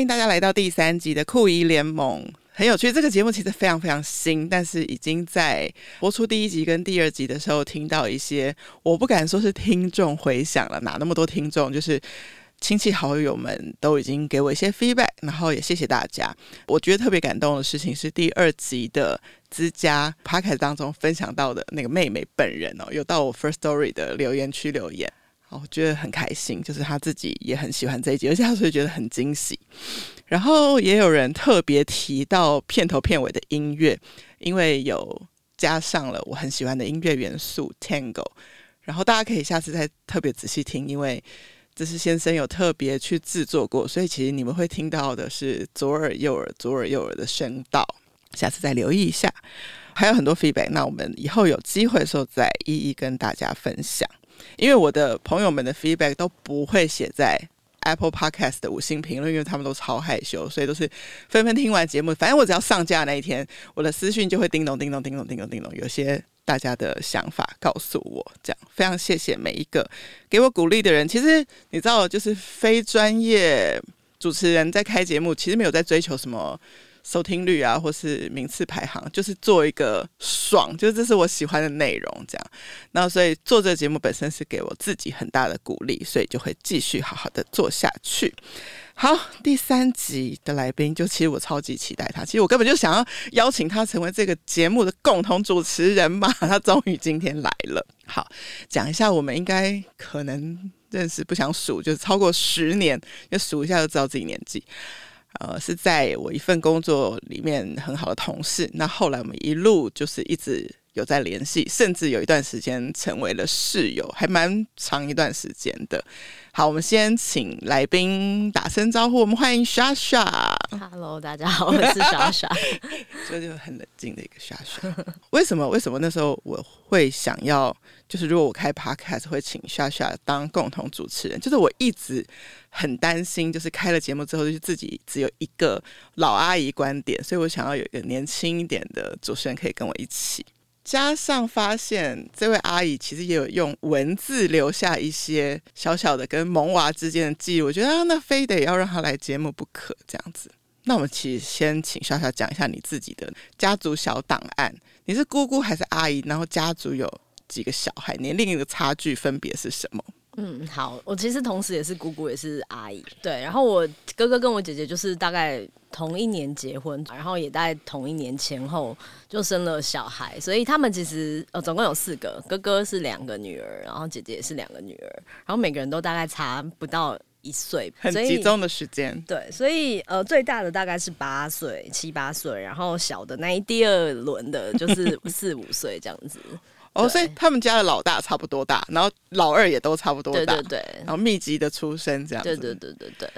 欢迎大家来到第三集的酷姨联盟。很有趣，这个节目其实非常非常新，但是已经在播出第一集跟第二集的时候，听到一些我不敢说是听众回响了，哪那么多听众，就是。亲戚好友们都已经给我一些 feedback，然后也谢谢大家。我觉得特别感动的事情是第二集的之家 podcast 当中分享到的那个妹妹本人哦，有到我 First Story 的留言区留言，我觉得很开心，就是他自己也很喜欢这一集，而且他所以觉得很惊喜。然后也有人特别提到片头片尾的音乐，因为有加上了我很喜欢的音乐元素 Tango，然后大家可以下次再特别仔细听，因为。这是先生有特别去制作过，所以其实你们会听到的是左耳右耳左耳右耳的声道，下次再留意一下。还有很多 feedback，那我们以后有机会的时候再一一跟大家分享。因为我的朋友们的 feedback 都不会写在 Apple Podcast 的五星评论，因为他们都超害羞，所以都是纷纷听完节目，反正我只要上架那一天，我的私讯就会叮咚叮咚叮咚叮咚叮咚，有些。大家的想法告诉我，这样非常谢谢每一个给我鼓励的人。其实你知道，就是非专业主持人在开节目，其实没有在追求什么收听率啊，或是名次排行，就是做一个爽，就是这是我喜欢的内容，这样。那所以做这个节目本身是给我自己很大的鼓励，所以就会继续好好的做下去。好，第三集的来宾，就其实我超级期待他。其实我根本就想要邀请他成为这个节目的共同主持人嘛。他终于今天来了。好，讲一下，我们应该可能认识，不想数，就是超过十年，要数一下就知道自己年纪。呃，是在我一份工作里面很好的同事。那后来我们一路就是一直。有在联系，甚至有一段时间成为了室友，还蛮长一段时间的。好，我们先请来宾打声招呼，我们欢迎莎莎。Hello，大家好，我是莎莎。这就很冷静的一个莎莎。为什么？为什么那时候我会想要，就是如果我开 Podcast 会请莎莎当共同主持人？就是我一直很担心，就是开了节目之后，就是自己只有一个老阿姨观点，所以我想要有一个年轻一点的主持人可以跟我一起。加上发现这位阿姨其实也有用文字留下一些小小的跟萌娃之间的记忆，我觉得啊，那非得要让她来节目不可这样子。那我们其实先请小小讲一下你自己的家族小档案，你是姑姑还是阿姨？然后家族有几个小孩？年龄的差距分别是什么？嗯，好，我其实同时也是姑姑，也是阿姨，对。然后我哥哥跟我姐姐就是大概同一年结婚，然后也大概同一年前后就生了小孩，所以他们其实呃总共有四个，哥哥是两个女儿，然后姐姐也是两个女儿，然后每个人都大概差不到一岁，很集中的时间。对，所以呃最大的大概是八岁，七八岁，然后小的那一第二轮的就是四五岁这样子。哦，所以他们家的老大差不多大，然后老二也都差不多大，对对对，然后密集的出生这样子，对对对对对。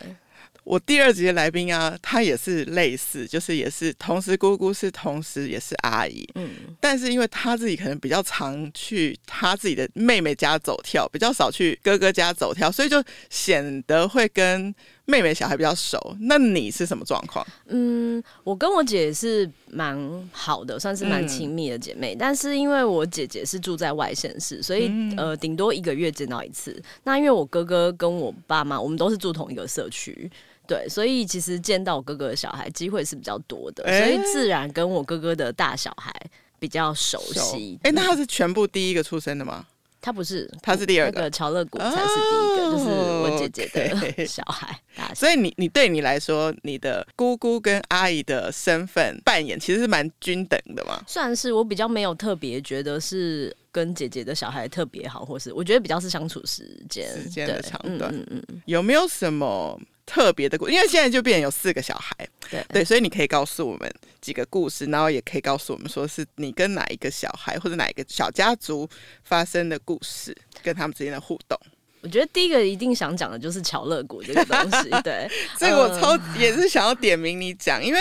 我第二集的来宾啊，他也是类似，就是也是同时姑姑是同时也是阿姨，嗯，但是因为他自己可能比较常去他自己的妹妹家走跳，比较少去哥哥家走跳，所以就显得会跟妹妹小孩比较熟。那你是什么状况？嗯，我跟我姐是蛮好的，算是蛮亲密的姐妹，嗯，但是因为我姐姐是住在外县市，所以，嗯，呃，顶多一个月见到一次。那因为我哥哥跟我爸妈，我们都是住同一个社区。对，所以其实见到我哥哥的小孩机会是比较多的，欸，所以自然跟我哥哥的大小孩比较熟悉。哎，欸，那他是全部第一个出生的吗？他不是，他是第二个，那个乔乐谷才是第一个，哦，就是我姐姐的 小孩。Okay. 所以你你对你来说，你的姑姑跟阿姨的身份扮演其实是蛮均等的嘛？算是，我比较没有特别觉得是跟姐姐的小孩特别好，或是我觉得比较是相处时间时间的长短。嗯嗯嗯，有没有什么？特别的故，因为现在就变成有四个小孩，对对，所以你可以告诉我们几个故事，然后也可以告诉我们说是你跟哪一个小孩或者哪一个小家族发生的故事，跟他们之间的互动。我觉得第一个一定想讲的就是乔乐谷这个东西，对，这个我超、嗯、也是想要点名你讲，因为。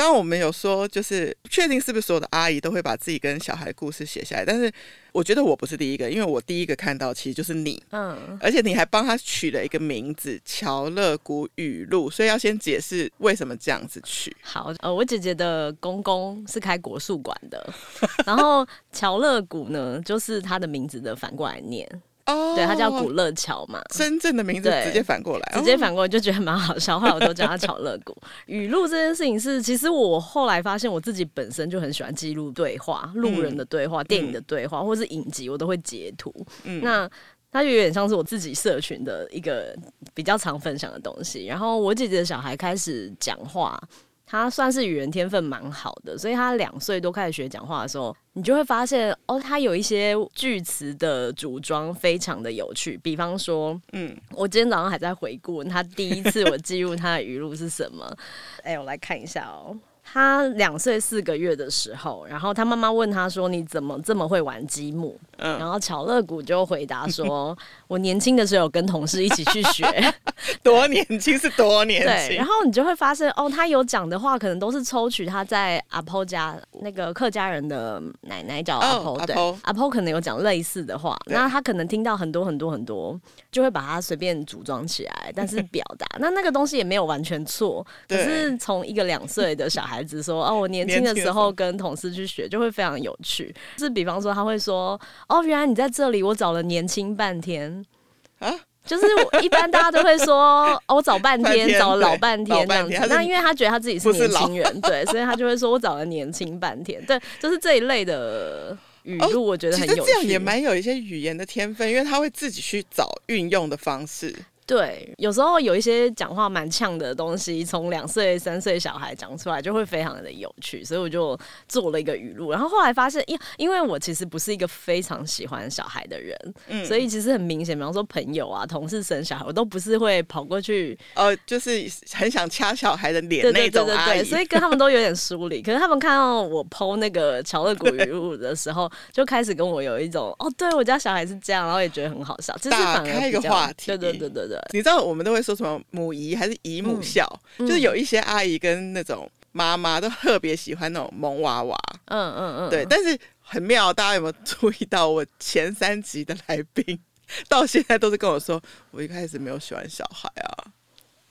刚刚我们有说，就是确定是不是所有的阿姨都会把自己跟小孩的故事写下来，但是我觉得我不是第一个，因为我第一个看到其实就是你，嗯，而且你还帮他取了一个名字“乔乐谷语录”，所以要先解释为什么这样子取。好，呃，我姐姐的公公是开国术馆的，然后乔乐谷呢，就是他的名字的反过来念。哦，对，他叫古乐桥嘛，真正的名字直接反过来，直接反过来就觉得蛮好笑，后来我都叫他巧乐谷。语录这件事情是，其实我后来发现我自己本身就很喜欢记录对话、路人的对话、嗯、电影的对话，或是影集，我都会截图。嗯，那它就有点像是我自己社群的一个比较常分享的东西。然后我姐姐的小孩开始讲话。他算是语言天分蛮好的，所以他两岁多开始学讲话的时候，你就会发现哦，他有一些句词的组装非常的有趣。比方说，嗯，我今天早上还在回顾他第一次我记录他的语录是什么。哎、欸，我来看一下哦。他两岁四个月的时候，然后他妈妈问他说：“你怎么这么会玩积木？”嗯，然后巧乐谷就回答说：“ 我年轻的时候有跟同事一起去学，多年轻是多年轻。”对，然后你就会发现，哦，他有讲的话可能都是抽取他在阿婆家那个客家人的奶奶叫阿婆，对，阿婆可能有讲类似的话，那他可能听到很多很多很多，就会把它随便组装起来，但是表达那那个东西也没有完全错，可是从一个两岁的小孩。孩子说：“哦，我年轻的时候跟同事去学，就会非常有趣。就是比方说，他会说：‘哦，原来你在这里，我找了年轻半天啊。’就是一般大家都会说：‘ 哦，我找半天，天找了老半天这样子。’那因为他觉得他自己是年轻人，对，所以他就会说我找了年轻半天。对，就是这一类的语录，我觉得很有趣。哦，这样也蛮有一些语言的天分，因为他会自己去找运用的方式。”对，有时候有一些讲话蛮呛的东西，从两岁、三岁小孩讲出来就会非常的有趣，所以我就做了一个语录。然后后来发现，因因为我其实不是一个非常喜欢小孩的人，嗯，所以其实很明显，比方说朋友啊、同事生小孩，我都不是会跑过去，呃，就是很想掐小孩的脸那种阿姨，对对对对对，所以跟他们都有点疏离。可是他们看到我 po 那个巧乐谷语录的时候，就开始跟我有一种哦，对我家小孩是这样，然后也觉得很好笑，就是打开一个话题，对对对对对。你知道我们都会说什么母姨还是姨母笑，嗯、就是有一些阿姨跟那种妈妈都特别喜欢那种萌娃娃。嗯嗯嗯，对。但是很妙，大家有没有注意到我前三集的来宾到现在都是跟我说，我一开始没有喜欢小孩啊。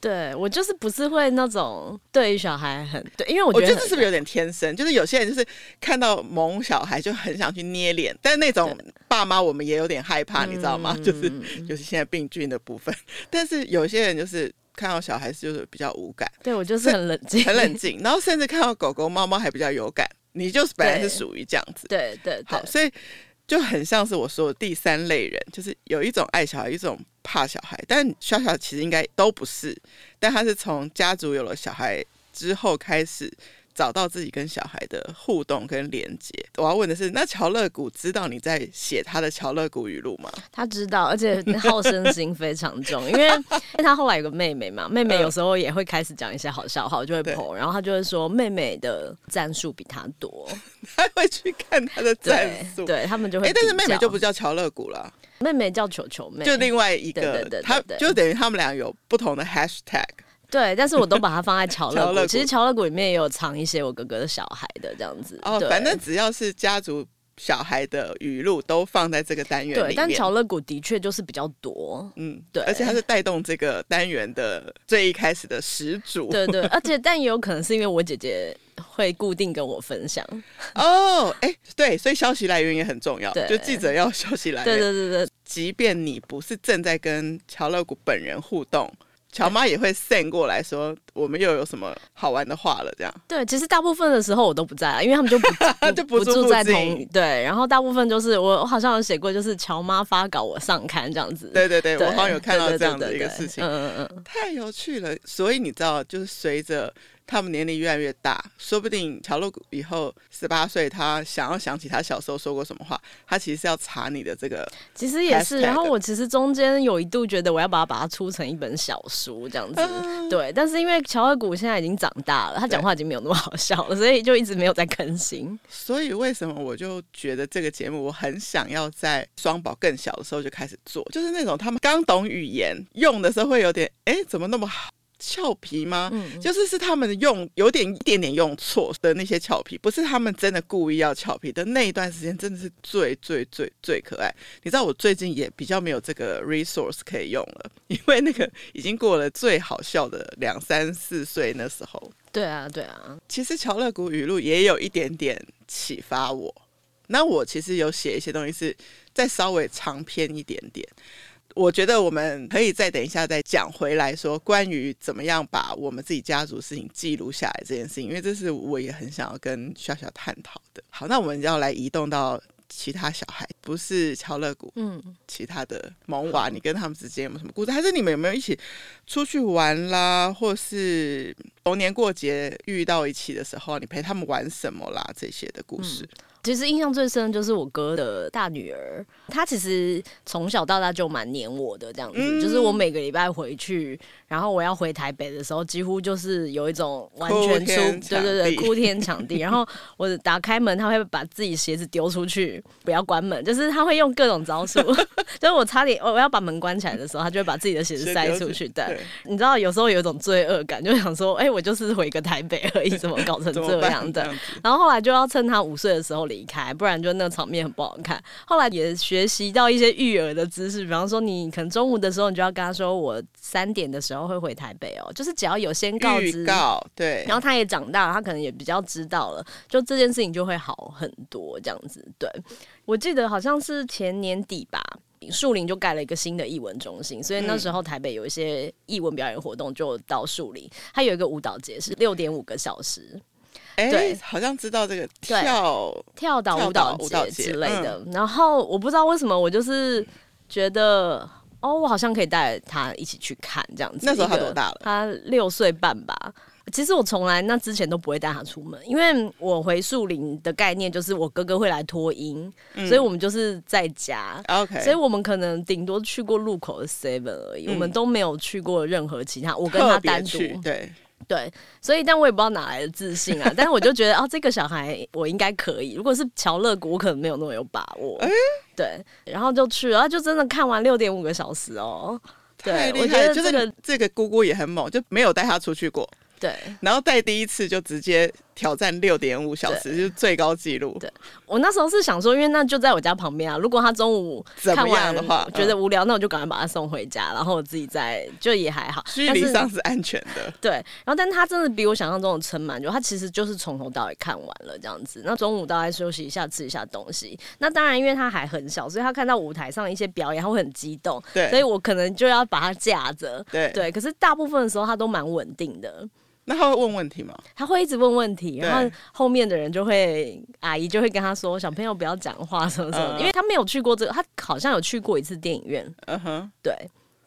对，我就是不是会那种对于小孩很对，因为我觉得，我觉得这是不是有点天生？就是有些人就是看到萌小孩就很想去捏脸，但是那种爸妈我们也有点害怕，你知道吗？就是就是现在病菌的部分。但是有些人就是看到小孩子就是比较无感，对我就是很冷静，很冷静。然后甚至看到狗狗、猫猫还比较有感，你就是本来是属于这样子，对对，对。好，所以就很像是我说的第三类人，就是有一种爱小孩，一种。怕小孩，但小小其实应该都不是，但他是从家族有了小孩之后开始找到自己跟小孩的互动跟连接。我要问的是，那乔乐谷知道你在写他的乔乐谷语录吗？他知道，而且好胜心非常重，因为 因为他后来有个妹妹嘛，妹妹有时候也会开始讲一些好笑话，我就会 po，然后他就会说妹妹的赞数比他多，他会去看他的赞数，对他们就会，哎，但是妹妹就不叫乔乐谷了。妹妹叫球球妹，就另外一个，他就等于他们俩有不同的 hashtag。对，但是我都把它放在 巧乐谷。其实巧乐谷里面也有藏一些我哥哥的小孩的这样子。哦，反正只要是家族小孩的语录，都放在这个单元里面。对，但巧乐谷的确就是比较多。嗯，对，而且它是带动这个单元的最一开始的始祖。对对，而且但也有可能是因为我姐姐。会固定跟我分享哦，哎，对，所以消息来源也很重要，就记者要消息来源，对对对对，即便你不是正在跟乔乐谷本人互动，乔妈也会 send 过来说，我们又有什么好玩的话了，这样。对，其实大部分的时候我都不在啊，因为他们就不 就不住在同对，然后大部分就是我我好像有写过，就是乔妈发稿我上刊这样子。对对对，我好像有看到这样的一个事情，嗯嗯嗯，太有趣了。所以你知道，就是随着。他们年龄越来越大，说不定乔乐古以后十八岁，他想要想起他小时候说过什么话，他其实是要查你的这个。其实也是，然后我其实中间有一度觉得我要把它把它出成一本小书这样子，嗯、对。但是因为乔乐古现在已经长大了，他讲话已经没有那么好笑了，所以就一直没有在更新。所以为什么我就觉得这个节目我很想要在双宝更小的时候就开始做，就是那种他们刚懂语言用的时候会有点，哎，怎么那么好？俏皮吗？嗯，就是是他们用有点一点点用错的那些俏皮，不是他们真的故意要俏皮的那一段时间，真的是最最最最可爱。你知道我最近也比较没有这个 resource 可以用了，因为那个已经过了最好笑的两三四岁那时候。对啊，对啊。其实乔乐谷语录也有一点点启发我。那我其实有写一些东西是再稍微长篇一点点。我觉得我们可以再等一下再讲回来说关于怎么样把我们自己家族事情记录下来这件事情，因为这是我也很想要跟小小探讨的。好，那我们要来移动到其他小孩，不是乔乐谷，嗯，其他的萌娃，你跟他们之间有没有什么故事？还是你们有没有一起出去玩啦，或是逢年过节遇到一起的时候，你陪他们玩什么啦？这些的故事。嗯其实印象最深的就是我哥的大女儿，她其实从小到大就蛮黏我的，这样子，嗯、就是我每个礼拜回去，然后我要回台北的时候，几乎就是有一种完全出，对对对，哭天抢地。然后我打开门，他会把自己鞋子丢出去，不要关门，就是他会用各种招数。就是我差点我要把门关起来的时候，他就会把自己的鞋子塞出去。对，对你知道有时候有一种罪恶感，就想说，哎、欸，我就是回个台北而已，怎么搞成这样 的？然后后来就要趁他五岁的时候离开，不然就那个场面很不好看。后来也学习到一些育儿的知识，比方说你可能中午的时候，你就要跟他说，我三点的时候会回台北哦，就是只要有先告知，告对。然后他也长大了，他可能也比较知道了，就这件事情就会好很多。这样子，对，我记得好像是前年底吧，树林就盖了一个新的艺文中心，所以那时候台北有一些艺文表演活动就到树林，它有一个舞蹈节是六点五个小时。哎，对，好像知道这个跳跳岛舞蹈节之类的。然后我不知道为什么，我就是觉得哦，我好像可以带他一起去看这样子。那时候他多大了？他六岁半吧。其实我从来那之前都不会带他出门，因为我回树林的概念就是我哥哥会来托音，嗯、所以我们就是在家。OK，所以我们可能顶多去过路口的 Seven 而已，嗯、我们都没有去过任何其他。我跟他单独对。对，所以但我也不知道哪来的自信啊，但是我就觉得哦，这个小孩我应该可以。如果是乔乐谷，我可能没有那么有把握。欸、对，然后就去了，然后就真的看完六点五个小时哦。对，我觉得这个这个姑姑也很猛，就没有带他出去过。对，然后带第一次就直接。挑战六点五小时就是最高纪录。对，我那时候是想说，因为那就在我家旁边啊。如果他中午看完的话，觉得无聊，那我就赶快把他送回家，然后我自己再就也还好，距离上是安全的。对，然后但他真的比我想象中的撑满，就他其实就是从头到尾看完了这样子。那中午大概休息一下，吃一下东西。那当然，因为他还很小，所以他看到舞台上一些表演，他会很激动。对，所以我可能就要把他架着。对对，可是大部分的时候他都蛮稳定的。那他会问问题吗？他会一直问问题，然后后面的人就会阿姨就会跟他说：“小朋友不要讲话什么什么。”因为他没有去过这个，他好像有去过一次电影院。嗯哼，对。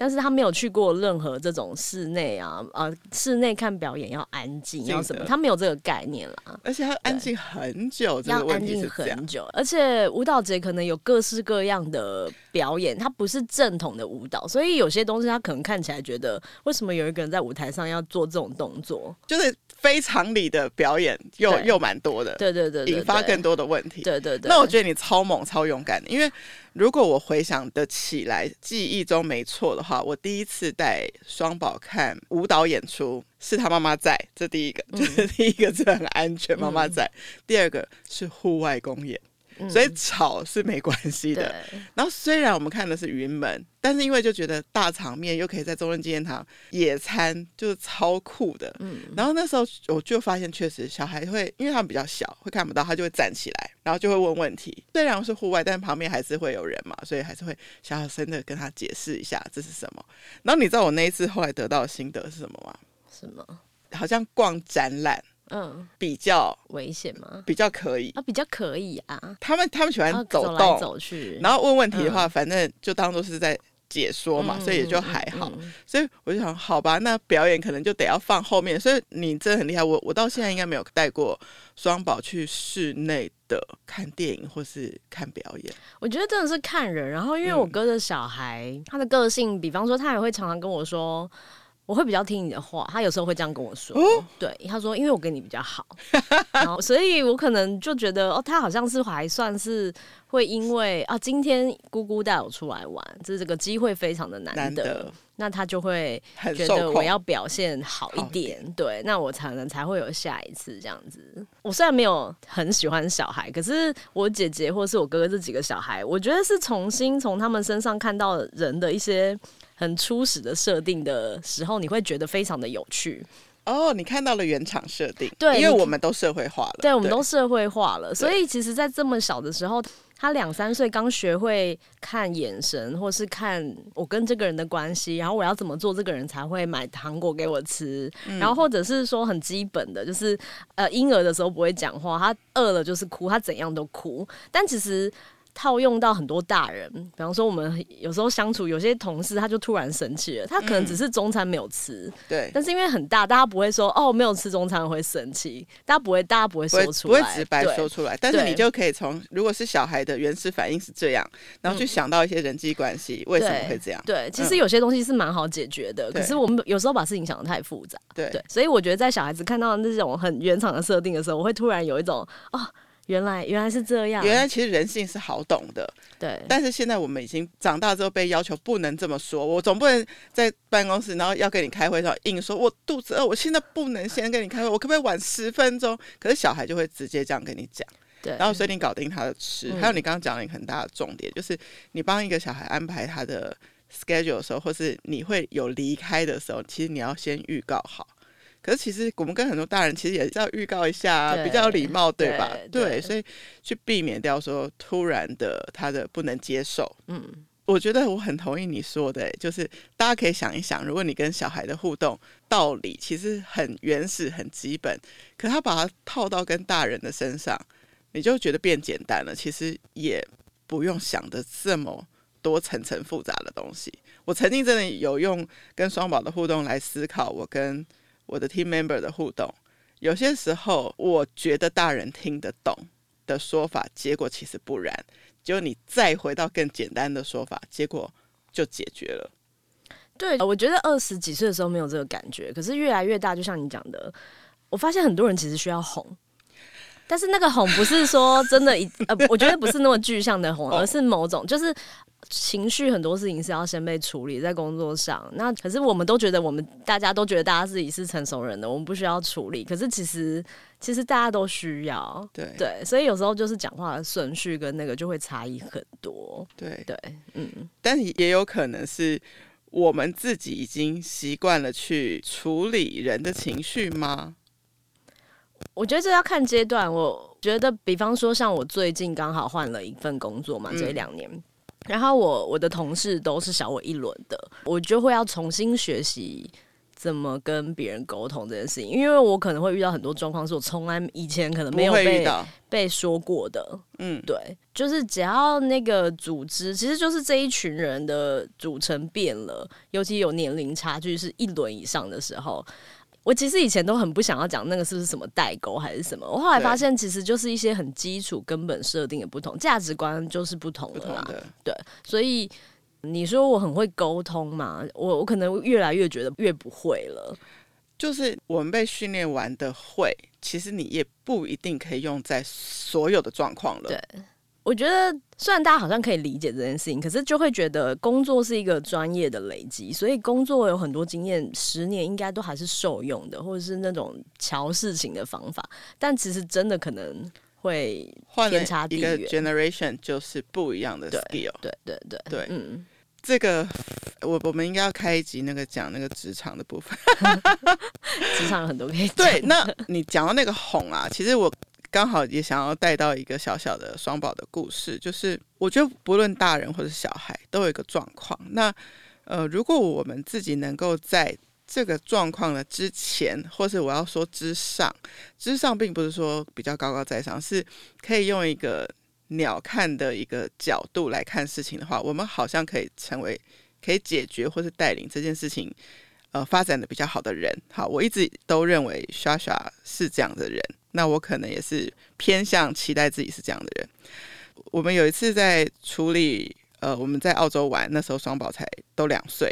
但是他没有去过任何这种室内啊，呃，室内看表演要安静，要什么？他没有这个概念啦。而且他安静很久，要安静很久。而且舞蹈节可能有各式各样的表演，它不是正统的舞蹈，所以有些东西他可能看起来觉得，为什么有一个人在舞台上要做这种动作？就是非常理的表演又又蛮多的，对对对，引发更多的问题。对对对。那我觉得你超猛超勇敢的，因为。如果我回想得起来，记忆中没错的话，我第一次带双宝看舞蹈演出是他妈妈在，这第一个，嗯、就 是第一个是很安全，妈妈在；嗯、第二个是户外公演。所以吵是没关系的。嗯、然后虽然我们看的是云门，但是因为就觉得大场面又可以在中正纪念堂野餐，就是超酷的。嗯。然后那时候我就发现，确实小孩会，因为他们比较小，会看不到，他就会站起来，然后就会问问题。虽然是户外，但旁边还是会有人嘛，所以还是会小小声的跟他解释一下这是什么。然后你知道我那一次后来得到的心得是什么吗？什么？好像逛展览。嗯，比较危险吗？比较可以啊，比较可以啊。他们他们喜欢走来走去，然后问问题的话，嗯、反正就当做是在解说嘛，嗯、所以也就还好。嗯、所以我就想，好吧，那表演可能就得要放后面。所以你真的很厉害，我我到现在应该没有带过双宝去室内的看电影或是看表演。我觉得真的是看人，然后因为我哥的小孩，嗯、他的个性，比方说他也会常常跟我说。我会比较听你的话，他有时候会这样跟我说。哦、对，他说因为我跟你比较好，然后所以我可能就觉得哦，他好像是还算是会因为啊，今天姑姑带我出来玩，这这个机会非常的难得，那他就会觉得我要表现好一点，一点对，那我才能才会有下一次这样子。我虽然没有很喜欢小孩，可是我姐姐或是我哥哥这几个小孩，我觉得是重新从他们身上看到人的一些。很初始的设定的时候，你会觉得非常的有趣，哦，你看到了原厂设定，对，因为我们都社会化了，对，我们都社会化了，所以其实，在这么小的时候，他两三岁刚学会看眼神，或是看我跟这个人的关系，然后我要怎么做，这个人才会买糖果给我吃，嗯、然后或者是说很基本的，就是呃，婴儿的时候不会讲话，他饿了就是哭，他怎样都哭，但其实。套用到很多大人，比方说我们有时候相处，有些同事他就突然生气了，他可能只是中餐没有吃，嗯、对，但是因为很大，大家不会说哦，没有吃中餐会生气，大家不会，大家不会说出来，不会直白说出来，但是你就可以从如果是小孩的原始反应是这样，然后去想到一些人际关系、嗯、为什么会这样，对，对，其实有些东西是蛮好解决的，嗯、可是我们有时候把事情想的太复杂，对，对，所以我觉得在小孩子看到那种很原厂的设定的时候，我会突然有一种哦。原来原来是这样，原来其实人性是好懂的，对。但是现在我们已经长大之后，被要求不能这么说。我总不能在办公室，然后要跟你开会的时候硬说，我肚子饿，我现在不能先跟你开会，我可不可以晚十分钟？可是小孩就会直接这样跟你讲，对。然后所以你搞定他的吃，嗯、还有你刚刚讲了一个很大的重点，就是你帮一个小孩安排他的 schedule 的时候，或是你会有离开的时候，其实你要先预告好。可是其实我们跟很多大人其实也是要预告一下，比较有礼貌，对吧？对，对，所以去避免掉说突然的他的不能接受。嗯，我觉得我很同意你说的，就是大家可以想一想，如果你跟小孩的互动道理其实很原始、很基本，可他把它套到跟大人的身上，你就觉得变简单了。其实也不用想的这么多层层复杂的东西。我曾经真的有用跟双宝的互动来思考，我跟我的 team member 的互动，有些时候我觉得大人听得懂的说法，结果其实不然。就你再回到更简单的说法，结果就解决了。对，我觉得二十几岁的时候没有这个感觉，可是越来越大，就像你讲的，我发现很多人其实需要哄，但是那个哄不是说真的一 呃，我觉得不是那么具象的哄，而是某种就是。情绪很多事情是要先被处理在工作上，那可是我们都觉得我们大家都觉得大家自己是成熟人的，我们不需要处理。可是其实其实大家都需要，对对，所以有时候就是讲话的顺序跟那个就会差异很多。对对，嗯，但也有可能是我们自己已经习惯了去处理人的情绪吗？我觉得这要看阶段。我觉得，比方说像我最近刚好换了一份工作嘛，这两年。嗯然后我我的同事都是小我一轮的，我就会要重新学习怎么跟别人沟通这件事情，因为我可能会遇到很多状况，是我从来以前可能没有被被说过的。嗯，对，就是只要那个组织，其实就是这一群人的组成变了，尤其有年龄差距是一轮以上的时候。我其实以前都很不想要讲那个是不是什么代沟还是什么，我后来发现其实就是一些很基础根本设定的不同，价值观就是不同了啦。对，所以你说我很会沟通嘛？我我可能越来越觉得越不会了。就是我们被训练完的会，其实你也不一定可以用在所有的状况了。对。我觉得虽然大家好像可以理解这件事情，可是就会觉得工作是一个专业的累积，所以工作有很多经验，十年应该都还是受用的，或者是那种乔事情的方法。但其实真的可能会天差地远。一个 generation 就是不一样的 skill。对对对对，对嗯，这个我我们应该要开一集那个讲那个职场的部分，职场有很多可以讲。对，那你讲到那个哄啊，其实我。刚好也想要带到一个小小的双宝的故事，就是我觉得不论大人或者小孩都有一个状况。那呃，如果我们自己能够在这个状况的之前，或是我要说之上，之上并不是说比较高高在上，是可以用一个鸟瞰的一个角度来看事情的话，我们好像可以成为可以解决或是带领这件事情呃发展的比较好的人。好，我一直都认为莎莎是这样的人。那我可能也是偏向期待自己是这样的人。我们有一次在处理，呃，我们在澳洲玩，那时候双宝才都两岁，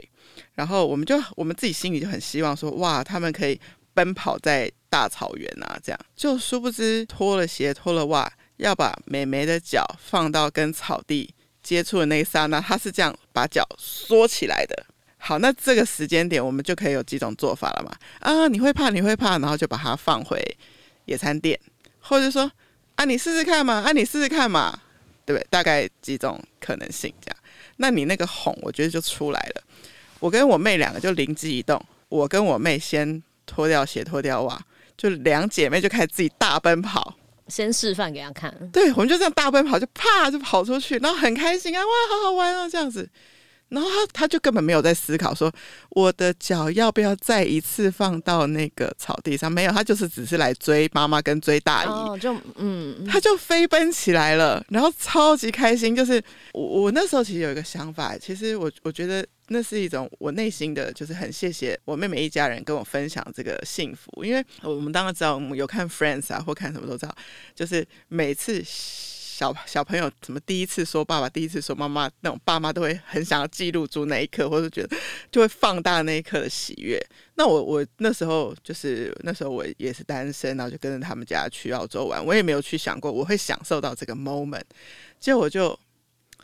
然后我们就我们自己心里就很希望说，哇，他们可以奔跑在大草原啊，这样。就殊不知脱了鞋脱了袜，要把美眉的脚放到跟草地接触的那一刹那，他是这样把脚缩起来的。好，那这个时间点我们就可以有几种做法了嘛？啊，你会怕，你会怕，然后就把它放回。野餐垫，或者说啊，你试试看嘛，啊，你试试看嘛，对不对？大概几种可能性这样。那你那个哄，我觉得就出来了。我跟我妹两个就灵机一动，我跟我妹先脱掉鞋、脱掉袜，就两姐妹就开始自己大奔跑，先示范给她看。对，我们就这样大奔跑，就啪就跑出去，然后很开心啊，哇，好好玩啊，这样子。然后他他就根本没有在思考说我的脚要不要再一次放到那个草地上，没有，他就是只是来追妈妈跟追大姨，哦、就嗯，他就飞奔起来了，然后超级开心。就是我我那时候其实有一个想法，其实我我觉得那是一种我内心的，就是很谢谢我妹妹一家人跟我分享这个幸福，因为我们当然知道我们有看 Friends 啊或看什么都知道，就是每次。小小朋友怎么第一次说爸爸，第一次说妈妈，那种爸妈都会很想要记录住那一刻，或者觉得就会放大那一刻的喜悦。那我我那时候就是那时候我也是单身，然后就跟着他们家去澳洲玩，我也没有去想过我会享受到这个 moment。结果我就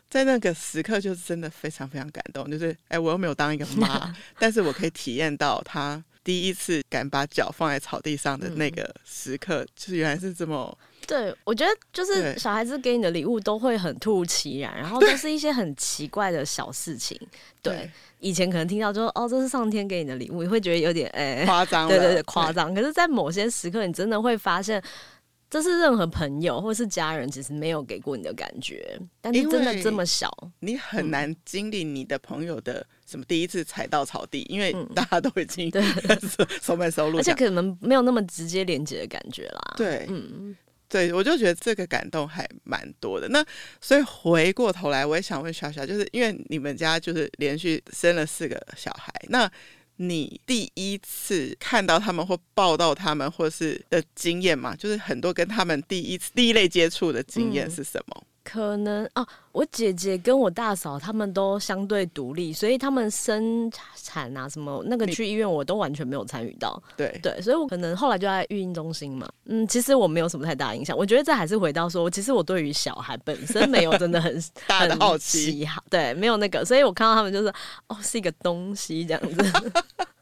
在那个时刻，就是真的非常非常感动。就是哎，我又没有当一个妈，但是我可以体验到他第一次敢把脚放在草地上的那个时刻，嗯、就是原来是这么。对，我觉得就是小孩子给你的礼物都会很突如其然，然后都是一些很奇怪的小事情。对，对以前可能听到就说哦，这是上天给你的礼物，你会觉得有点哎夸张，对对对，夸张。可是，在某些时刻，你真的会发现，这是任何朋友或是家人其实没有给过你的感觉。但是真的这么小，你很难经历你的朋友的什么第一次踩到草地，因为大家都已经熟门熟路，而且可能没有那么直接连接的感觉啦。对，嗯。对，我就觉得这个感动还蛮多的。那所以回过头来，我也想问小小，就是因为你们家就是连续生了四个小孩，那你第一次看到他们或抱到他们，或是的经验嘛？就是很多跟他们第一次第一类接触的经验是什么？嗯可能哦，我姐姐跟我大嫂他们都相对独立，所以他们生产啊什么那个去医院我都完全没有参与到。对对，所以我可能后来就在育婴中心嘛。嗯，其实我没有什么太大影响。我觉得这还是回到说，其实我对于小孩本身没有真的很 大的好奇，对，没有那个，所以我看到他们就是哦，是一个东西这样子。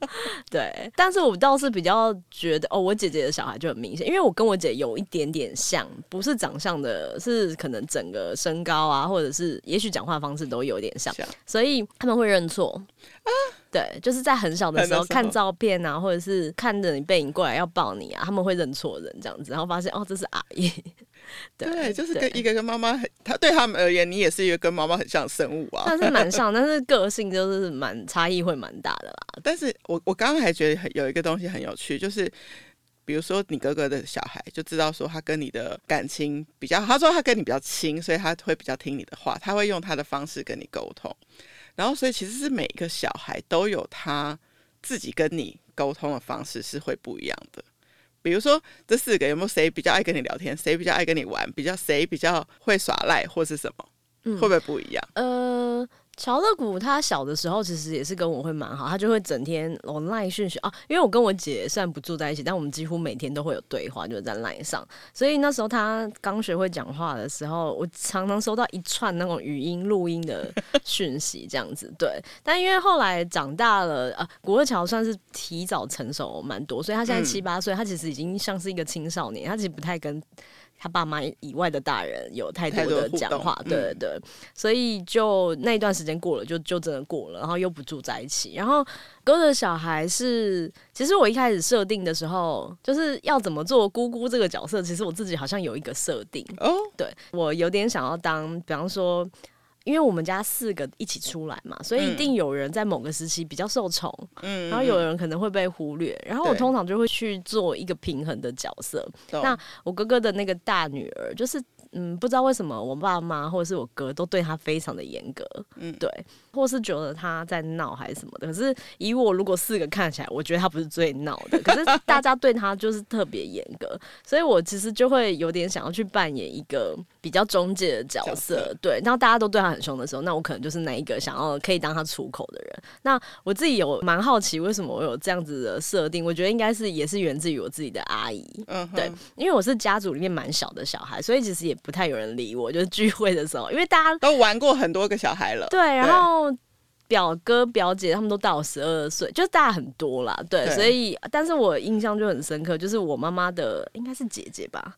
对，但是我倒是比较觉得哦，我姐姐的小孩就很明显，因为我跟我姐有一点点像，不是长相的，是可能整个身高啊，或者是也许讲话方式都有点像，所以他们会认错。啊，对，就是在很小的时候看照片啊，或者是看着你背影过来要抱你啊，他们会认错人这样子，然后发现哦，这是阿姨。对，对，就是跟一个跟妈妈很，他对他们而言，你也是一个跟妈妈很像的生物啊。但是蛮像，但是个性就是蛮差异会蛮大的啦。但是我我刚刚还觉得有一个东西很有趣，就是比如说你哥哥的小孩就知道说他跟你的感情比较好，他说他跟你比较亲，所以他会比较听你的话，他会用他的方式跟你沟通。然后所以其实是每一个小孩都有他自己跟你沟通的方式是会不一样的。比如说，这四个有没有谁比较爱跟你聊天，谁比较爱跟你玩，比较谁比较会耍赖或是什么，嗯、会不会不一样？呃。乔乐谷他小的时候其实也是跟我会蛮好，他就会整天我赖讯息啊，因为我跟我姐虽然不住在一起，但我们几乎每天都会有对话，就是在赖上。所以那时候他刚学会讲话的时候，我常常收到一串那种语音录音的 讯息，这样子对。但因为后来长大了，啊，古乐乔算是提早成熟蛮多，所以他现在七八岁，他其实已经像是一个青少年，他其实不太跟。他爸妈以外的大人有太多的讲话，对对对，所以就那一段时间过了，就就真的过了，然后又不住在一起。然后哥的小孩是，其实我一开始设定的时候，就是要怎么做姑姑这个角色，其实我自己好像有一个设定哦，对我有点想要当，比方说。因为我们家四个一起出来嘛，所以一定有人在某个时期比较受宠，嗯，然后有人可能会被忽略，然后我通常就会去做一个平衡的角色。那我哥哥的那个大女儿就是。嗯，不知道为什么我爸妈或者是我哥都对他非常的严格，嗯，对，或是觉得他在闹还是什么的。可是以我如果四个看起来，我觉得他不是最闹的，可是大家对他就是特别严格，所以我其实就会有点想要去扮演一个比较中介的角色，角色对。然后大家都对他很凶的时候，那我可能就是那一个想要可以当他出口的人。那我自己有蛮好奇，为什么我有这样子的设定？我觉得应该是也是源自于我自己的阿姨，嗯，对，因为我是家族里面蛮小的小孩，所以其实也。不太有人理我，就是聚会的时候，因为大家都玩过很多个小孩了。对，然后表哥表姐他们都大我十二岁，就是大很多啦。对，对，所以但是我印象就很深刻，就是我妈妈的应该是姐姐吧，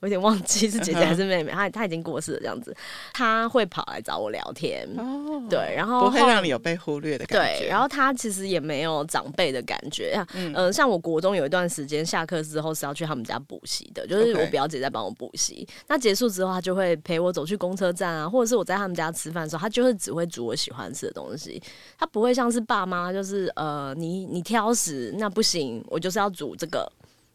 我有点忘记是姐姐还是妹妹，她她已经过世了，这样子，她会跑来找我聊天，哦、对，然后不会让你有被忽略的感觉，对，然后她其实也没有长辈的感觉，嗯、呃，像我国中有一段时间下课之后是要去他们家补习的，就是我表姐在帮我补习。那结束之后她就会陪我走去公车站啊，或者是我在他们家吃饭的时候，她就会只会煮我喜欢吃的东西，她不会像是爸妈，就是呃，你你挑食那不行，我就是要煮这个。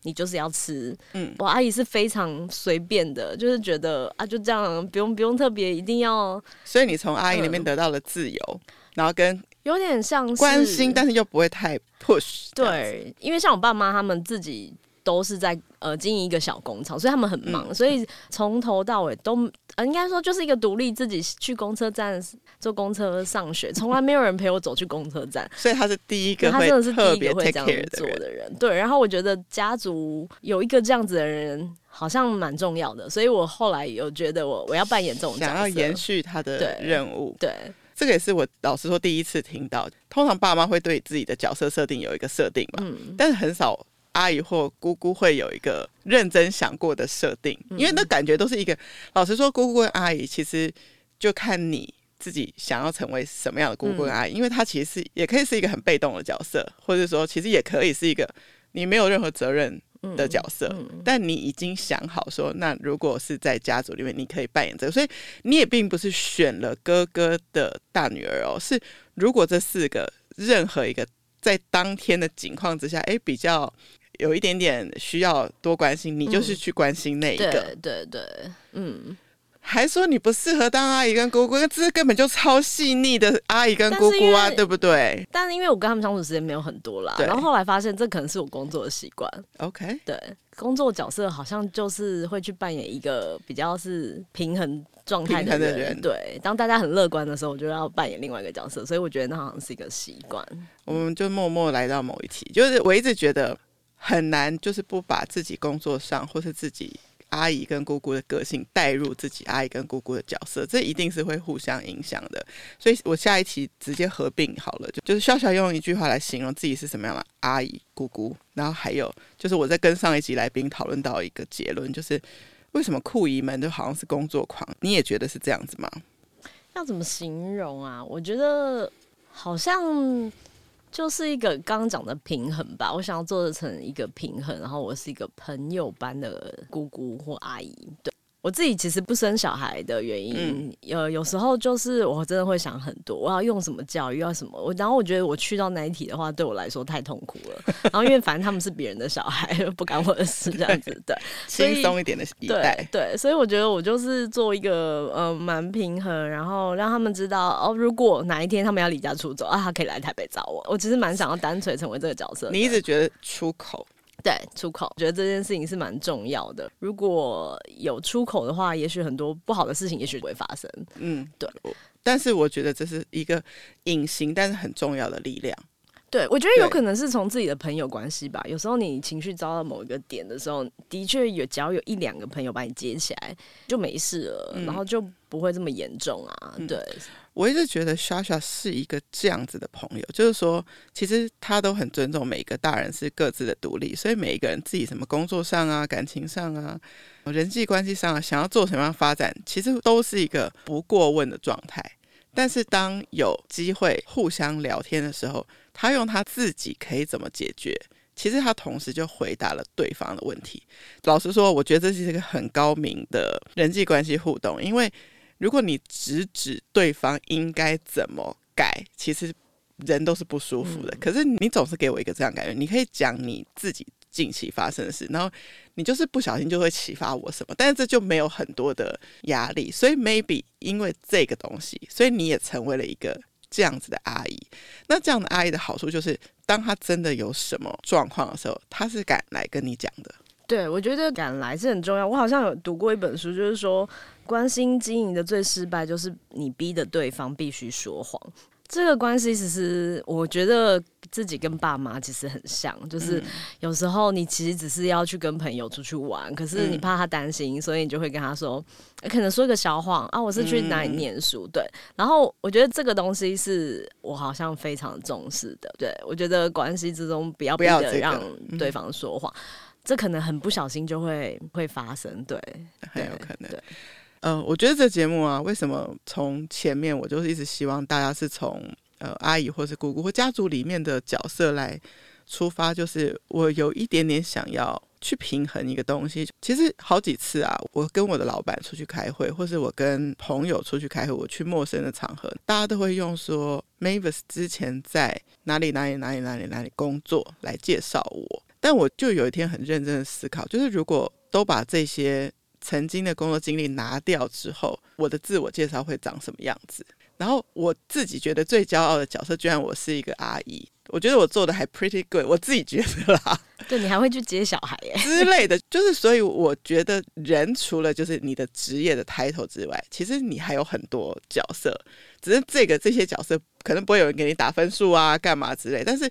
你就是要吃，嗯，我阿姨是非常随便的，就是觉得啊，就这样，不用不用特别一定要。所以你从阿姨那边得到了自由，嗯、然后跟有点像关心，但是又不会太 push。对，因为像我爸妈他们自己。都是在呃经营一个小工厂，所以他们很忙，嗯、所以从头到尾都呃应该说就是一个独立自己去公车站坐公车上学，从来没有人陪我走去公车站，所以他是第一个，他真的是第一个会这样做的人。对，然后我觉得家族有一个这样子的人好像蛮重要的，所以我后来有觉得我我要扮演这种，想要延续他的任务。对，对这个也是我老实说第一次听到，通常爸妈会对自己的角色设定有一个设定嘛，嗯、但是很少。阿姨或姑姑会有一个认真想过的设定，因为那感觉都是一个。老实说，姑姑跟阿姨其实就看你自己想要成为什么样的姑姑跟阿姨，因为她其实是也可以是一个很被动的角色，或者说其实也可以是一个你没有任何责任的角色，但你已经想好说，那如果是在家族里面，你可以扮演这个，所以你也并不是选了哥哥的大女儿哦，是如果这四个任何一个在当天的情况之下，哎，比较。有一点点需要多关心，你就是去关心那一个。对对对，嗯，还说你不适合当阿姨跟姑姑，这根本就超细腻的阿姨跟姑姑啊，对不对？但是因为我跟他们相处时间没有很多啦，然后后来发现这可能是我工作的习惯。OK，对，工作角色好像就是会去扮演一个比较是平衡状态的人。的人对，当大家很乐观的时候，我就要扮演另外一个角色，所以我觉得那好像是一个习惯。我们就默默来到某一题，就是我一直觉得。很难，就是不把自己工作上或是自己阿姨跟姑姑的个性带入自己阿姨跟姑姑的角色，这一定是会互相影响的。所以我下一期直接合并好了，就就是笑笑用一句话来形容自己是什么样的阿姨姑姑。然后还有就是我在跟上一集来宾讨论到一个结论，就是为什么酷姨们就好像是工作狂？你也觉得是这样子吗？要怎么形容啊？我觉得好像。就是一个刚刚讲的平衡吧，我想要做成一个平衡，然后我是一个朋友般的姑姑或阿姨，对。我自己其实不生小孩的原因，有、嗯、有时候就是我真的会想很多，我要用什么教育，要什么我，然后我觉得我去到那一题的话，对我来说太痛苦了。然后因为反正他们是别人的小孩，不干我的事，这样子对，轻松一点的一代，对对，所以我觉得我就是做一个呃蛮平衡，然后让他们知道哦，如果哪一天他们要离家出走啊，他可以来台北找我。我其实蛮想要单纯成为这个角色。你一直觉得出口。对，出口，我觉得这件事情是蛮重要的。如果有出口的话，也许很多不好的事情也许不会发生。嗯，对。但是我觉得这是一个隐形但是很重要的力量。对，我觉得有可能是从自己的朋友关系吧。有时候你情绪遭到某一个点的时候，的确有，只要有一两个朋友把你接起来，就没事了，嗯、然后就不会这么严重啊。对。我一直觉得莎莎是一个这样子的朋友，就是说，其实他都很尊重每一个大人是各自的独立，所以每一个人自己什么工作上啊、感情上啊、人际关系上啊，想要做什么样发展，其实都是一个不过问的状态。但是当有机会互相聊天的时候，他用他自己可以怎么解决，其实他同时就回答了对方的问题。老实说，我觉得这是一个很高明的人际关系互动，因为。如果你直指对方应该怎么改，其实人都是不舒服的。嗯、可是你总是给我一个这样感觉，你可以讲你自己近期发生的事，然后你就是不小心就会启发我什么，但是这就没有很多的压力。所以 maybe 因为这个东西，所以你也成为了一个这样子的阿姨。那这样的阿姨的好处就是，当她真的有什么状况的时候，她是敢来跟你讲的。对，我觉得敢来是很重要。我好像有读过一本书，就是说，关心经营的最失败就是你逼的对方必须说谎。这个关系其实，我觉得自己跟爸妈其实很像，就是有时候你其实只是要去跟朋友出去玩，可是你怕他担心，所以你就会跟他说，可能说一个小谎啊，我是去哪里念书。对，然后我觉得这个东西是我好像非常重视的。对，我觉得关系之中不要逼着让对方说谎。这可能很不小心就会会发生，对，很有可能。对，嗯、呃，我觉得这节目啊，为什么从前面我就是一直希望大家是从呃阿姨或是姑姑或家族里面的角色来出发，就是我有一点点想要。去平衡一个东西，其实好几次啊，我跟我的老板出去开会，或是我跟朋友出去开会，我去陌生的场合，大家都会用说 Mavis 之前在哪里哪里哪里哪里哪里工作来介绍我。但我就有一天很认真的思考，就是如果都把这些曾经的工作经历拿掉之后，我的自我介绍会长什么样子？然后我自己觉得最骄傲的角色，居然我是一个阿姨。我觉得我做的还 pretty good，我自己觉得啦。对，你还会去接小孩耶之类的，就是所以我觉得人除了就是你的职业的 title 之外，其实你还有很多角色，只是这个这些角色可能不会有人给你打分数啊，干嘛之类。但是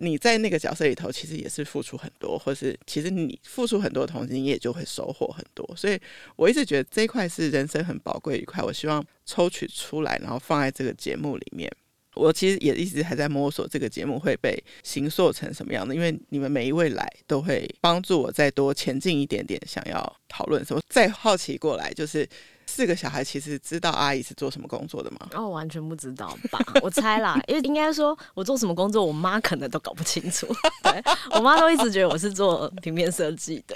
你在那个角色里头，其实也是付出很多，或是其实你付出很多的同时，你也就会收获很多。所以我一直觉得这一块是人生很宝贵一块，我希望抽取出来，然后放在这个节目里面。我其实也一直还在摸索这个节目会被形塑成什么样的，因为你们每一位来都会帮助我再多前进一点点，想要讨论什么。再好奇过来，就是四个小孩其实知道阿姨是做什么工作的吗？哦，完全不知道吧？我猜啦，因为应该说我做什么工作，我妈可能都搞不清楚。对，我妈都一直觉得我是做平面设计的。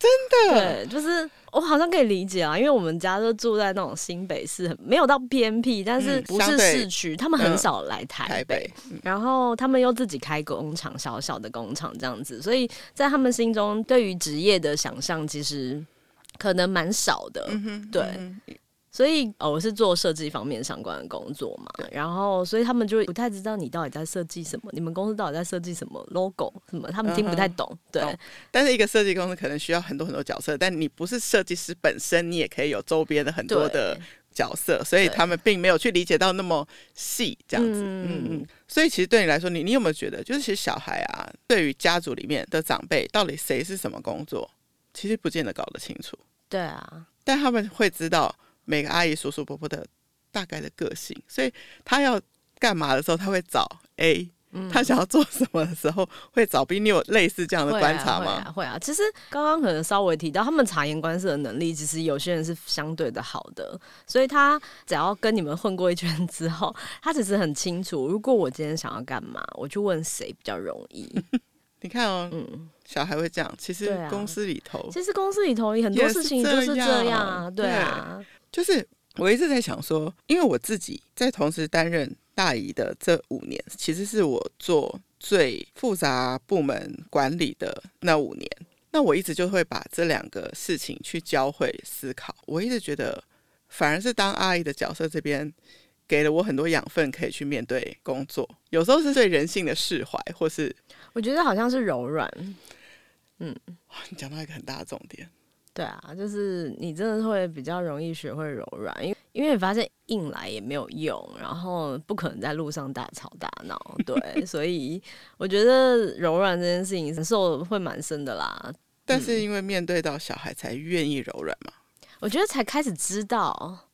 真的，对，就是我好像可以理解啊，因为我们家都住在那种新北市，没有到偏僻，但是不是市区，他们很少来台北，嗯，台北，嗯，然后他们又自己开工厂，小小的工厂这样子，所以在他们心中对于职业的想象其实可能蛮少的，嗯，对。嗯所以，哦，我是做设计方面相关的工作嘛，然后，所以他们就不太知道你到底在设计什么，你们公司到底在设计什么 logo 什么，他们听不太懂。嗯、对、哦，但是一个设计公司可能需要很多很多角色，但你不是设计师本身，你也可以有周边的很多的角色，所以他们并没有去理解到那么细这样子。嗯嗯。所以其实对你来说，你你有没有觉得，就是其实小孩啊，对于家族里面的长辈，到底谁是什么工作，其实不见得搞得清楚。对啊，但他们会知道。每个阿姨、叔叔、伯伯的大概的个性，所以他要干嘛的时候，他会找 A；、嗯、他想要做什么的时候，会找 B。你有类似这样的观察吗？会啊，会啊。其实刚刚可能稍微提到，他们察言观色的能力，其实有些人是相对的好的。所以他只要跟你们混过一圈之后，他其实很清楚，如果我今天想要干嘛，我去问谁比较容易。你看哦，嗯，小孩会这样。其实公司里头，啊、其实公司里头很多事情都是这样啊，对啊。就是我一直在想说，因为我自己在同时担任大姨的这五年，其实是我做最复杂部门管理的那五年。那我一直就会把这两个事情去交汇思考。我一直觉得，反而是当阿姨的角色这边给了我很多养分，可以去面对工作。有时候是对人性的释怀，或是我觉得好像是柔软。嗯，你讲到一个很大的重点。对啊，就是你真的会比较容易学会柔软，因为因为你发现硬来也没有用，然后不可能在路上大吵大闹，对，所以我觉得柔软这件事情受会蛮深的啦。但是因为面对到小孩才愿意柔软嘛，我觉得才开始知道。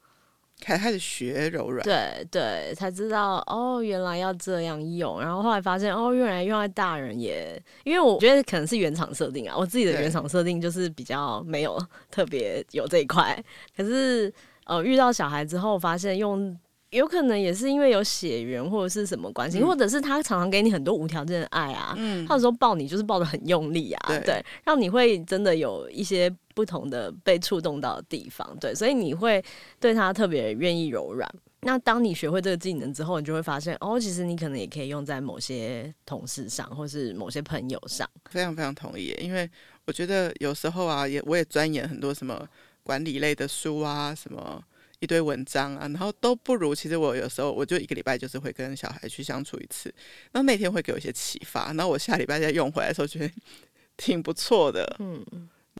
才开始学柔软，对对，才知道哦，原来要这样用，然后后来发现哦，原来用在大人也，因为我觉得可能是原厂设定啊，我自己的原厂设定就是比较没有特别有这一块，可是呃，遇到小孩之后，发现用。有可能也是因为有血缘或者是什么关系，嗯，或者是他常常给你很多无条件的爱啊，嗯，他有时候抱你就是抱的很用力啊，对，对，让你会真的有一些不同的被触动到的地方，对，所以你会对他特别愿意柔软。那当你学会这个技能之后，你就会发现哦，其实你可能也可以用在某些同事上，或是某些朋友上。非常非常同意，因为我觉得有时候啊，也我也钻研很多什么管理类的书啊，什么。一堆文章啊，然后都不如。其实我有时候我就一个礼拜就是会跟小孩去相处一次，然后那天会给我一些启发，然后我下礼拜再用回来的时候觉得挺不错的。嗯，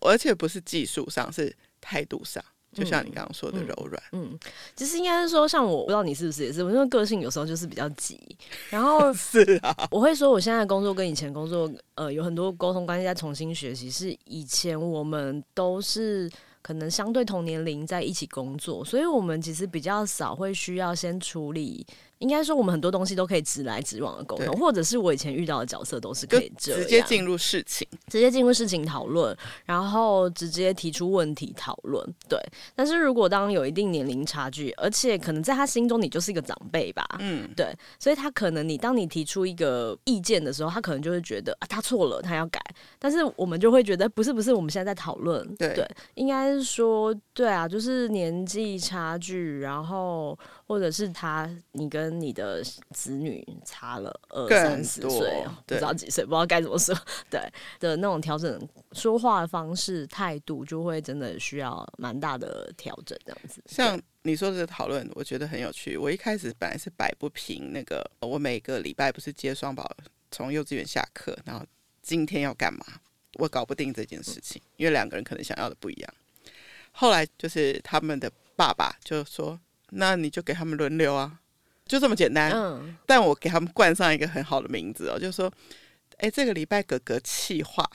而且不是技术上，是态度上，就像你刚刚说的柔软。嗯，嗯，其实应该是说，像我不知道你是不是也是，我因为个性有时候就是比较急，然后 是啊，我会说我现在工作跟以前工作呃有很多沟通关系在重新学习，是以前我们都是。可能相对同年龄在一起工作，所以我们其实比较少会需要先处理应该说，我们很多东西都可以直来直往的沟通，或者是我以前遇到的角色都是可以这样直接进入事情，直接进入事情讨论，然后直接提出问题讨论。对，但是如果当有一定年龄差距，而且可能在他心中你就是一个长辈吧，嗯，对，所以他可能你当你提出一个意见的时候，他可能就会觉得啊，他错了，他要改。但是我们就会觉得不是不是，我们现在在讨论，对，对，应该是说对啊，就是年纪差距，然后。或者是他，你跟你的子女差了二三十岁，不知道几岁，不知道该怎么说，对的那种调整说话的方式态度，就会真的需要蛮大的调整，这样子。像你说的讨论，我觉得很有趣。我一开始本来是摆不平那个，我每个礼拜不是接双宝从幼稚园下课，然后今天要干嘛？我搞不定这件事情，因为两个人可能想要的不一样。后来就是他们的爸爸就说。那你就给他们轮流啊，就这么简单。嗯，但我给他们冠上一个很好的名字哦，就是说，哎，这个礼拜哥哥气话，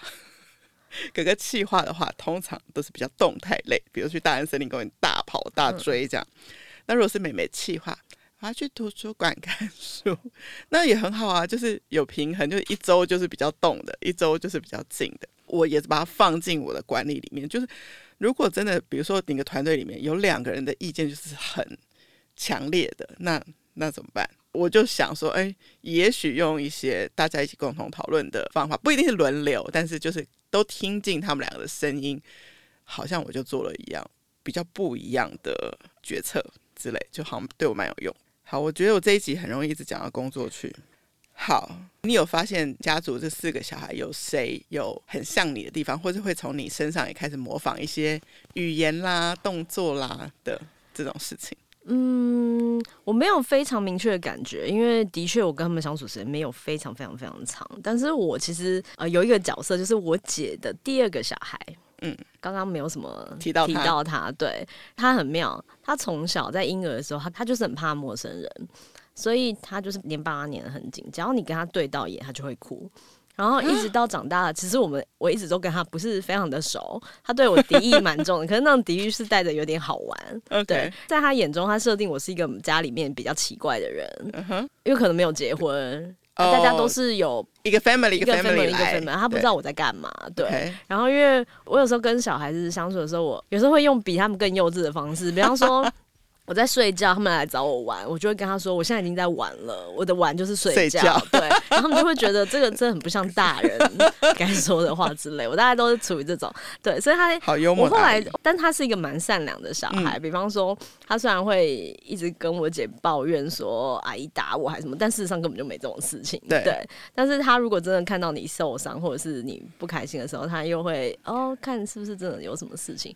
哥哥气话的话，通常都是比较动态类，比如去大安森林公园大跑大追这样。嗯、那如果是妹妹企划，啊，去图书馆看书，那也很好啊，就是有平衡，就是一周就是比较动的，一周就是比较静的。我也是把它放进我的管理里面，就是如果真的，比如说你个团队里面有两个人的意见就是很。强烈的那那怎么办？我就想说，哎，也许用一些大家一起共同讨论的方法，不一定是轮流，但是就是都听进他们两个的声音，好像我就做了一样比较不一样的决策之类，就好像对我蛮有用。好，我觉得我这一集很容易一直讲到工作去。好，你有发现家族这四个小孩有谁有很像你的地方，或者会从你身上也开始模仿一些语言啦、动作啦的这种事情？嗯，我没有非常明确的感觉，因为的确我跟他们相处时间没有非常非常非常长。但是我其实呃有一个角色，就是我姐的第二个小孩。嗯，刚刚没有什么提到提到他，对，他很妙。他从小在婴儿的时候，他他就是很怕陌生人，所以他就是黏爸妈黏得很紧。只要你跟他对到眼，他就会哭。然后一直到长大了，其实我们我一直都跟他不是非常的熟，他对我敌意蛮重的，可是那种敌意是带着有点好玩。对，在他眼中，他设定我是一个家里面比较奇怪的人，uh huh. 因为可能没有结婚，oh, 大家都是有一个 family 一个 family 一个 family，他不知道我在干嘛。对.然后因为我有时候跟小孩子相处的时候，我有时候会用比他们更幼稚的方式，比方说。我在睡觉，他们来找我玩，我就会跟他说：“我现在已经在玩了，我的玩就是睡觉。睡觉”对，然后他们就会觉得这个真的很不像大人 该说的话之类。我大概都是处于这种对，所以他好幽默。我后来，但他是一个蛮善良的小孩。嗯、比方说，他虽然会一直跟我姐抱怨说阿姨打我还是什么，但事实上根本就没这种事情。对，对，但是他如果真的看到你受伤或者是你不开心的时候，他又会哦，看是不是真的有什么事情。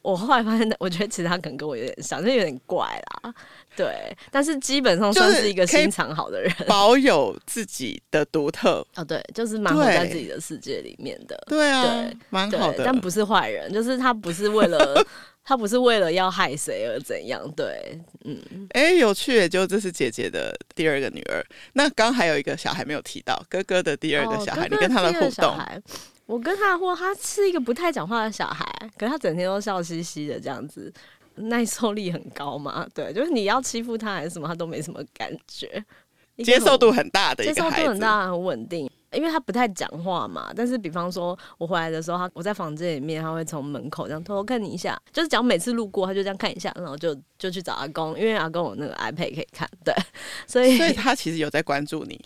我后来发现，我觉得其实他可能跟我有点像，就有点怪啦。对，但是基本上算是一个心肠好的人，保有自己的独特。哦，对，就是蛮活在自己的世界里面的。对啊，对，蛮好的。但不是坏人，就是他不是为了 他不是为了要害谁而怎样。对，嗯。哎，有趣，就这是姐姐的第二个女儿。那刚还有一个小孩没有提到，哥哥的第二个小孩，你跟他的互动。我跟他或，他是一个不太讲话的小孩，可是他整天都笑嘻嘻的这样子，耐受力很高嘛。对，就是你要欺负他还是什么，他都没什么感觉，接受度很大的一个，接受度很大，很稳定。因为他不太讲话嘛，但是比方说我回来的时候，他我在房间里面，他会从门口这样偷偷看你一下，就是只要每次路过，他就这样看一下，然后就就去找阿公，因为阿公有那个 iPad 可以看，对，所以所以他其实有在关注你。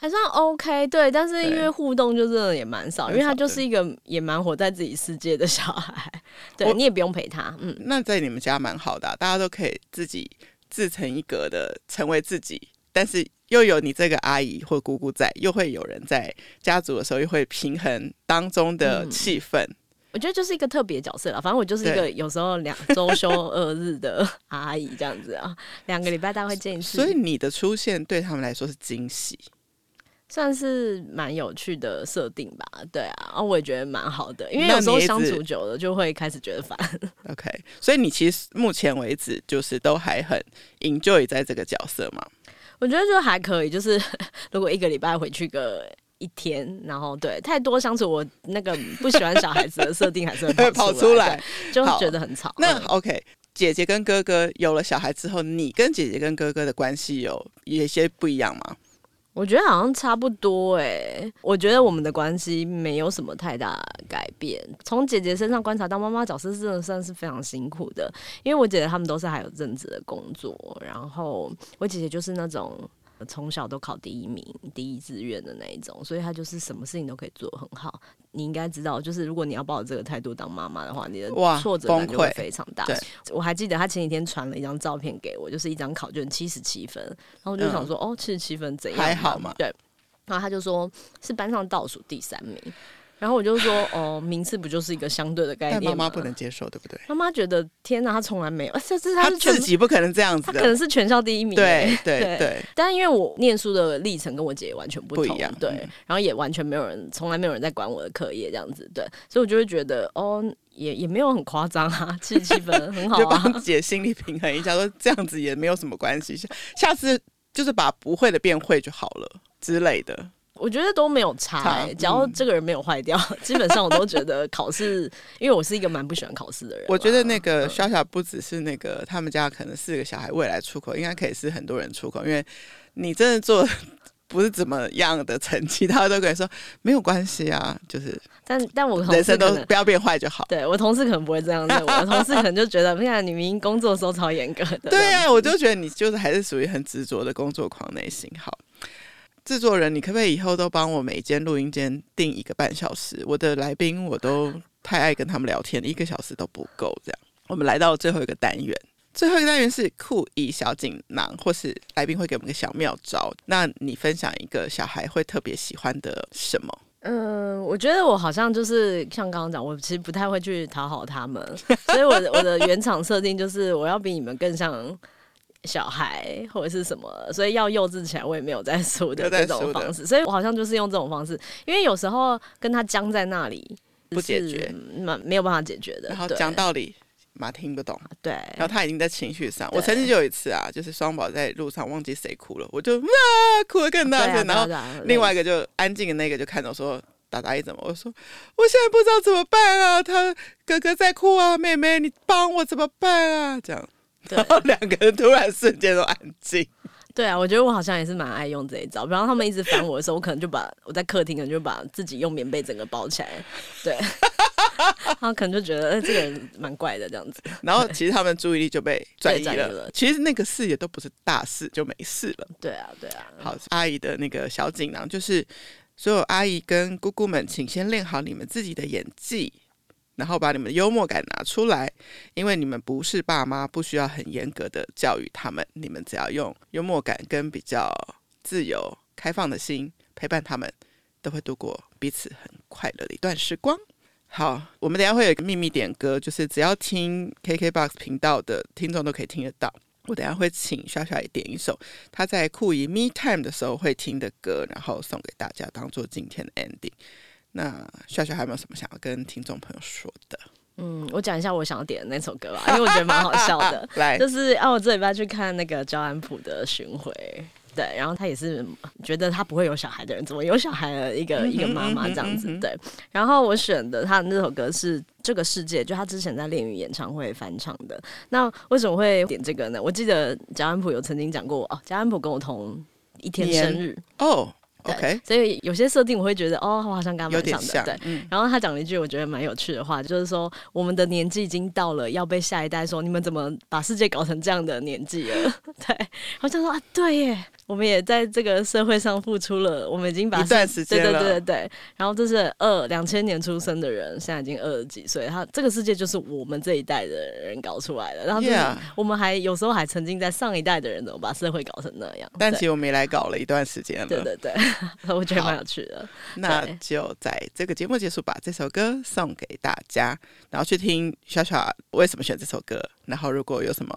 还算 OK，对，但是因为互动就真的也蛮少，因为他就是一个也蛮活在自己世界的小孩，对你也不用陪他，嗯。那在你们家蛮好的啊，大家都可以自己自成一格的成为自己，但是又有你这个阿姨或姑姑在，又会有人在家族的时候又会平衡当中的气氛。嗯，我觉得就是一个特别角色了，反正我就是一个有时候两 周休二日的阿姨这样子啊，两个礼拜大概会见一次。所以你的出现对他们来说是惊喜。算是蛮有趣的设定吧，对啊，然后我也觉得蛮好的，因为有时候相处久了就会开始觉得烦。OK，所以你其实目前为止就是都还很 enjoy 在这个角色嘛？我觉得就还可以，就是 如果一个礼拜回去个一天，然后对太多相处，我那个不喜欢小孩子的设定还是会 跑出来，跑出来就觉得很吵。那 OK。姐姐跟哥哥有了小孩之后，你跟姐姐跟哥哥的关系有有一些不一样吗？我觉得好像差不多哎、我觉得我们的关系没有什么太大改变。从姐姐身上观察到，妈妈角色真的算是非常辛苦的，因为我姐姐他们都是还有正职的工作，然后我姐姐就是那种。从小都考第一名、第一志愿的那一种，所以他就是什么事情都可以做得很好。你应该知道，就是如果你要抱着这个态度当妈妈的话，你的挫折感就会非常大。我还记得他前几天传了一张照片给我，就是一张考卷七十七分，然后我就想说，嗯、哦，七十七分怎样？还好嘛。对，然后他就说是班上倒数第三名。然后我就说，哦，名次不就是一个相对的概念吗？妈妈不能接受，对不对？妈妈觉得，天哪，她从来没有，这是他自己不可能这样子的，他可能是全校第一名。对 对对，但因为我念书的历程跟我姐完全不同，不一样，对。然后也完全没有人，从来没有人在管我的课业这样子，对。所以我就会觉得，哦，也也没有很夸张啊，七十七分很好啊。就帮姐心理平衡一下，说这样子也没有什么关系，下次就是把不会的变会就好了之类的。我觉得都没有差，欸，只要这个人没有坏掉，嗯，基本上我都觉得考试，因为我是一个蛮不喜欢考试的人。我觉得那个小小不只是那个他们家可能四个小孩未来出口，应该可以是很多人出口，因为你真的做不是怎么样的成绩，他都可以说没有关系啊，就是。但但我人生都不要变坏就好。对我同事可能不会这样认为，我同事可能就觉得，你看你明明工作的时候超严格的。对啊，我就觉得你就是还是属于很执着的工作狂类型，好。制作人，你可不可以以后都帮我每间录音间定一个半小时？我的来宾我都太爱跟他们聊天，一个小时都不够。这样，我们来到最后一个单元，最后一个单元是酷姨小锦囊，或是来宾会给我们个小妙招。那你分享一个小孩会特别喜欢的什么？嗯，我觉得我好像就是像刚刚讲，我其实不太会去讨好他们，所以我的我的原厂设定就是我要比你们更像。小孩或者是什么，所以要幼稚起来，我也没有在输的这种方式，所以我好像就是用这种方式，因为有时候跟他僵在那里不解决，没没有办法解决的。然后讲道理嘛听不懂，对。然后他已经在情绪上，我曾经就有一次啊，就是双宝在路上忘记谁哭了，我就啊哭得更大声，然后另外一个就安静的那个就看到说达达姨怎么，我说我现在不知道怎么办啊，他哥哥在哭啊，妹妹你帮我怎么办啊，这样。然后两个人突然瞬间都安静。对啊，我觉得我好像也是蛮爱用这一招。比方他们一直烦我的时候，我可能就把我在客厅，可能就把自己用棉被整个包起来。对，然后可能就觉得，哎，这个人蛮怪的这样子。然后其实他们注意力就被转移了。了其实那个事也都不是大事，就没事了。对啊，对啊。好，阿姨的那个小锦囊就是，所有阿姨跟姑姑们，请先练好你们自己的演技。然后把你们的幽默感拿出来，因为你们不是爸妈，不需要很严格的教育他们，你们只要用幽默感跟比较自由开放的心陪伴他们，都会度过彼此很快乐的一段时光。好，我们等下会有一个秘密点歌，就是只要听 KKBOX 频道的听众都可以听得到。我等下会请小小也点一首他在酷姨 Me Time 的时候会听的歌，然后送给大家当做今天的 ending。那笑笑还有没有什么想要跟听众朋友说的？嗯，我讲一下我想要点的那首歌吧，因为我觉得蛮好笑的。来，就是啊，我这礼拜去看那个焦安普的巡回，对，然后他也是觉得他不会有小孩的人，怎么有小孩的一个、嗯、一个妈妈这样子，对。然后我选的他的那首歌是《这个世界》，就他之前在恋语演唱会翻唱的。那为什么会点这个呢？我记得焦安普有曾经讲过哦，焦安普跟我同一天生日哦。OK，所以有些设定我会觉得哦，我好像刚刚蛮像的，对。嗯、然后他讲了一句我觉得蛮有趣的话，就是说我们的年纪已经到了要被下一代说你们怎么把世界搞成这样的年纪了，对。然后就说啊，对耶。我们也在这个社会上付出了，我们已经把一段时间了，对对对对。然后这是二两千年出生的人，现在已经二十几岁，他这个世界就是我们这一代的人搞出来的。然后就是我们还有时候还曾经在上一代的人怎么把社会搞成那样，但其实我们也来搞了一段时间了。对对对，我觉得蛮有趣的。那就在这个节目结束，把这首歌送给大家，然后去听小小为什么选这首歌。然后如果有什么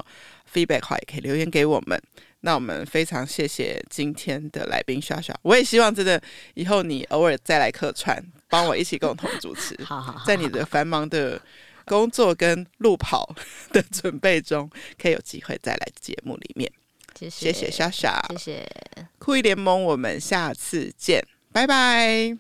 feedback 的话，也可以留言给我们。那我们非常谢谢今天的来宾莎莎，我也希望真的以后你偶尔再来客串，帮我一起共同主持。好好好，在你的繁忙的工作跟路跑 的准备中，可以有机会再来节目里面。谢谢，谢谢小小，谢谢酷姨联盟，我们下次见，拜拜。